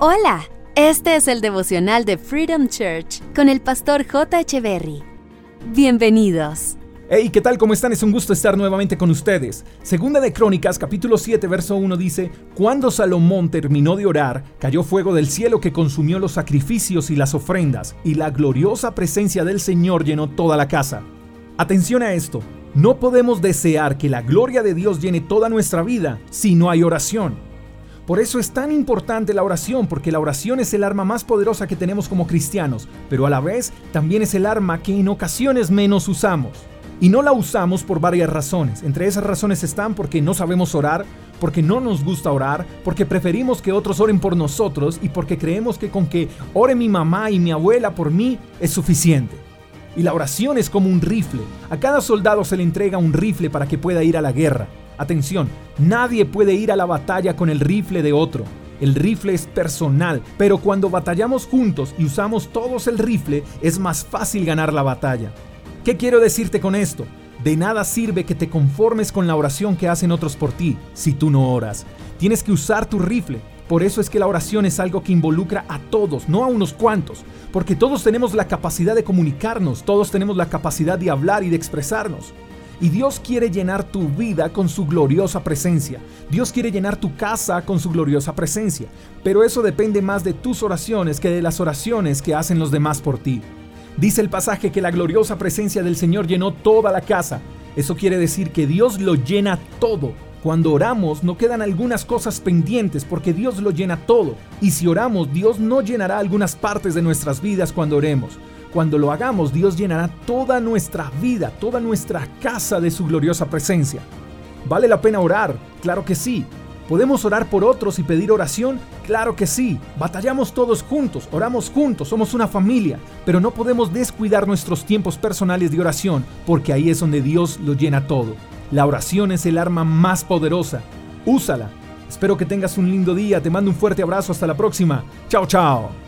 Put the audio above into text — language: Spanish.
Hola, este es el devocional de Freedom Church con el pastor J. Echeverry. Bienvenidos. Hey, ¿qué tal? ¿Cómo están? Es un gusto estar nuevamente con ustedes. Segunda de Crónicas, capítulo 7, verso 1 dice, Cuando Salomón terminó de orar, cayó fuego del cielo que consumió los sacrificios y las ofrendas, y la gloriosa presencia del Señor llenó toda la casa. Atención a esto, no podemos desear que la gloria de Dios llene toda nuestra vida si no hay oración. Por eso es tan importante la oración, porque la oración es el arma más poderosa que tenemos como cristianos, pero a la vez también es el arma que en ocasiones menos usamos. Y no la usamos por varias razones. Entre esas razones están porque no sabemos orar, porque no nos gusta orar, porque preferimos que otros oren por nosotros y porque creemos que con que ore mi mamá y mi abuela por mí es suficiente. Y la oración es como un rifle. A cada soldado se le entrega un rifle para que pueda ir a la guerra. Atención, nadie puede ir a la batalla con el rifle de otro. El rifle es personal, pero cuando batallamos juntos y usamos todos el rifle, es más fácil ganar la batalla. ¿Qué quiero decirte con esto? De nada sirve que te conformes con la oración que hacen otros por ti si tú no oras. Tienes que usar tu rifle. Por eso es que la oración es algo que involucra a todos, no a unos cuantos. Porque todos tenemos la capacidad de comunicarnos, todos tenemos la capacidad de hablar y de expresarnos. Y Dios quiere llenar tu vida con su gloriosa presencia. Dios quiere llenar tu casa con su gloriosa presencia. Pero eso depende más de tus oraciones que de las oraciones que hacen los demás por ti. Dice el pasaje que la gloriosa presencia del Señor llenó toda la casa. Eso quiere decir que Dios lo llena todo. Cuando oramos no quedan algunas cosas pendientes porque Dios lo llena todo. Y si oramos, Dios no llenará algunas partes de nuestras vidas cuando oremos. Cuando lo hagamos, Dios llenará toda nuestra vida, toda nuestra casa de su gloriosa presencia. ¿Vale la pena orar? Claro que sí. ¿Podemos orar por otros y pedir oración? Claro que sí. Batallamos todos juntos, oramos juntos, somos una familia, pero no podemos descuidar nuestros tiempos personales de oración, porque ahí es donde Dios lo llena todo. La oración es el arma más poderosa. Úsala. Espero que tengas un lindo día, te mando un fuerte abrazo, hasta la próxima. Chao, chao.